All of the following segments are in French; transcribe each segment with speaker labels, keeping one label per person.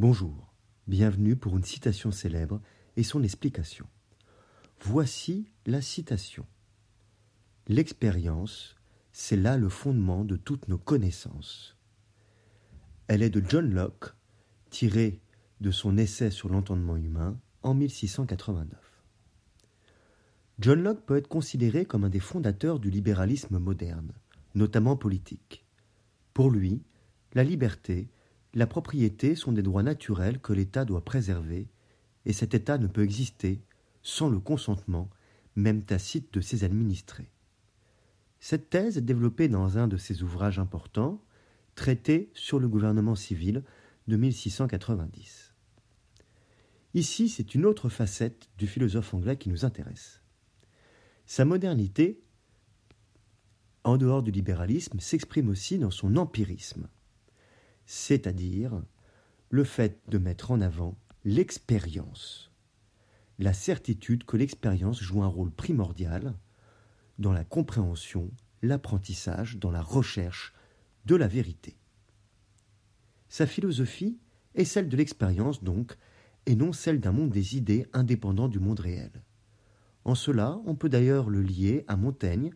Speaker 1: Bonjour, bienvenue pour une citation célèbre et son explication. Voici la citation. L'expérience, c'est là le fondement de toutes nos connaissances. Elle est de John Locke, tirée de son essai sur l'entendement humain en 1689. John Locke peut être considéré comme un des fondateurs du libéralisme moderne, notamment politique. Pour lui, la liberté, la propriété sont des droits naturels que l'État doit préserver, et cet État ne peut exister sans le consentement, même tacite, de ses administrés. Cette thèse est développée dans un de ses ouvrages importants, Traité sur le gouvernement civil de 1690. Ici, c'est une autre facette du philosophe anglais qui nous intéresse. Sa modernité, en dehors du libéralisme, s'exprime aussi dans son empirisme c'est-à-dire le fait de mettre en avant l'expérience, la certitude que l'expérience joue un rôle primordial dans la compréhension, l'apprentissage, dans la recherche de la vérité. Sa philosophie est celle de l'expérience donc, et non celle d'un monde des idées indépendant du monde réel. En cela, on peut d'ailleurs le lier à Montaigne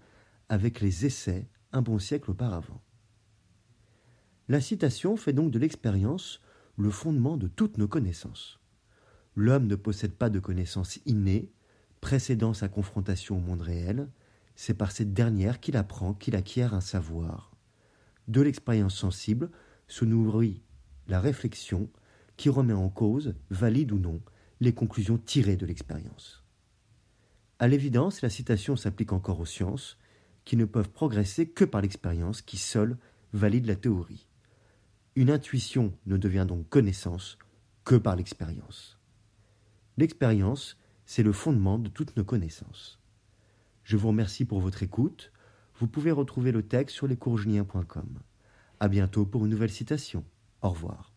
Speaker 1: avec les essais un bon siècle auparavant. La citation fait donc de l'expérience le fondement de toutes nos connaissances. L'homme ne possède pas de connaissances innées, précédant sa confrontation au monde réel, c'est par cette dernière qu'il apprend, qu'il acquiert un savoir. De l'expérience sensible se nourrit la réflexion qui remet en cause, valide ou non, les conclusions tirées de l'expérience. À l'évidence, la citation s'applique encore aux sciences, qui ne peuvent progresser que par l'expérience qui seule valide la théorie. Une intuition ne devient donc connaissance que par l'expérience. L'expérience, c'est le fondement de toutes nos connaissances. Je vous remercie pour votre écoute. Vous pouvez retrouver le texte sur lescoursjuniens.com. À bientôt pour une nouvelle citation. Au revoir.